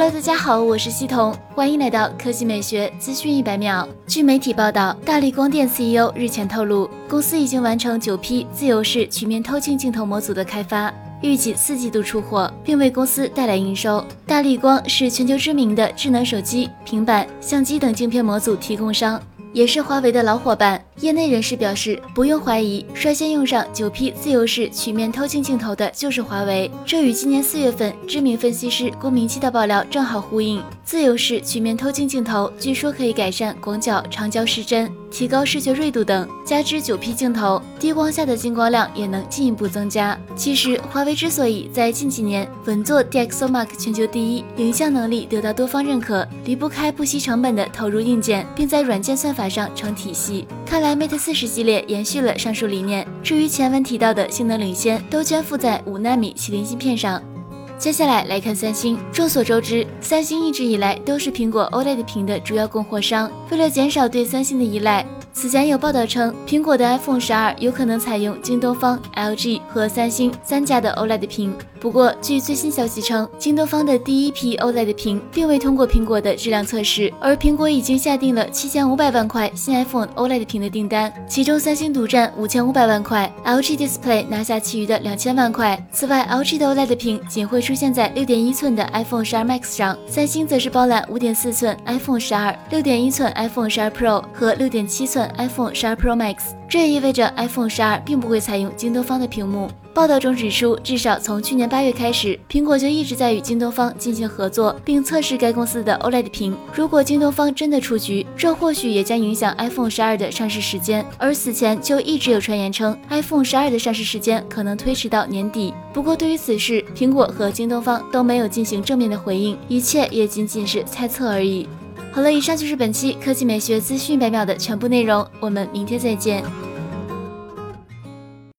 Hello，大家好，我是西彤，欢迎来到科技美学资讯一百秒。据媒体报道，大力光电 CEO 日前透露，公司已经完成九批自由式曲面透镜镜头模组的开发，预计四季度出货，并为公司带来营收。大力光是全球知名的智能手机、平板、相机等镜片模组提供商。也是华为的老伙伴。业内人士表示，不用怀疑，率先用上九 P 自由式曲面透镜镜头的就是华为。这与今年四月份知名分析师龚明基的爆料正好呼应。自由式曲面透镜镜头据说可以改善广角、长焦失真，提高视觉锐度等。加之九 P 镜头，低光下的进光量也能进一步增加。其实，华为之所以在近几年稳坐 DxOMark 全球第一，影像能力得到多方认可，离不开不惜成本的投入硬件，并在软件算法上成体系。看来 Mate 四十系列延续了上述理念。至于前文提到的性能领先，都肩负在五纳米麒麟芯片上。接下来来看三星。众所周知，三星一直以来都是苹果 OLED 屏的主要供货商。为了减少对三星的依赖，此前有报道称，苹果的 iPhone 十二有可能采用京东方、LG 和三星三家的 OLED 屏。不过，据最新消息称，京东方的第一批 OLED 屏并未通过苹果的质量测试，而苹果已经下定了七千五百万块新 iPhone OLED 屏的订单，其中三星独占五千五百万块，LG Display 拿下其余的两千万块。此外，LG 的 OLED 屏仅会出现在六点一寸的 iPhone 十二 Max 上，三星则是包揽五点四寸 iPhone 十二、六点一寸 iPhone 十二 Pro 和六点七寸 iPhone 十二 Pro Max。这也意味着 iPhone 十二并不会采用京东方的屏幕。报道中指出，至少从去年八月开始，苹果就一直在与京东方进行合作，并测试该公司的 OLED 屏。如果京东方真的出局，这或许也将影响 iPhone 十二的上市时间。而此前就一直有传言称，iPhone 十二的上市时间可能推迟到年底。不过，对于此事，苹果和京东方都没有进行正面的回应，一切也仅仅是猜测而已。好了，以上就是本期科技美学资讯百秒的全部内容，我们明天再见。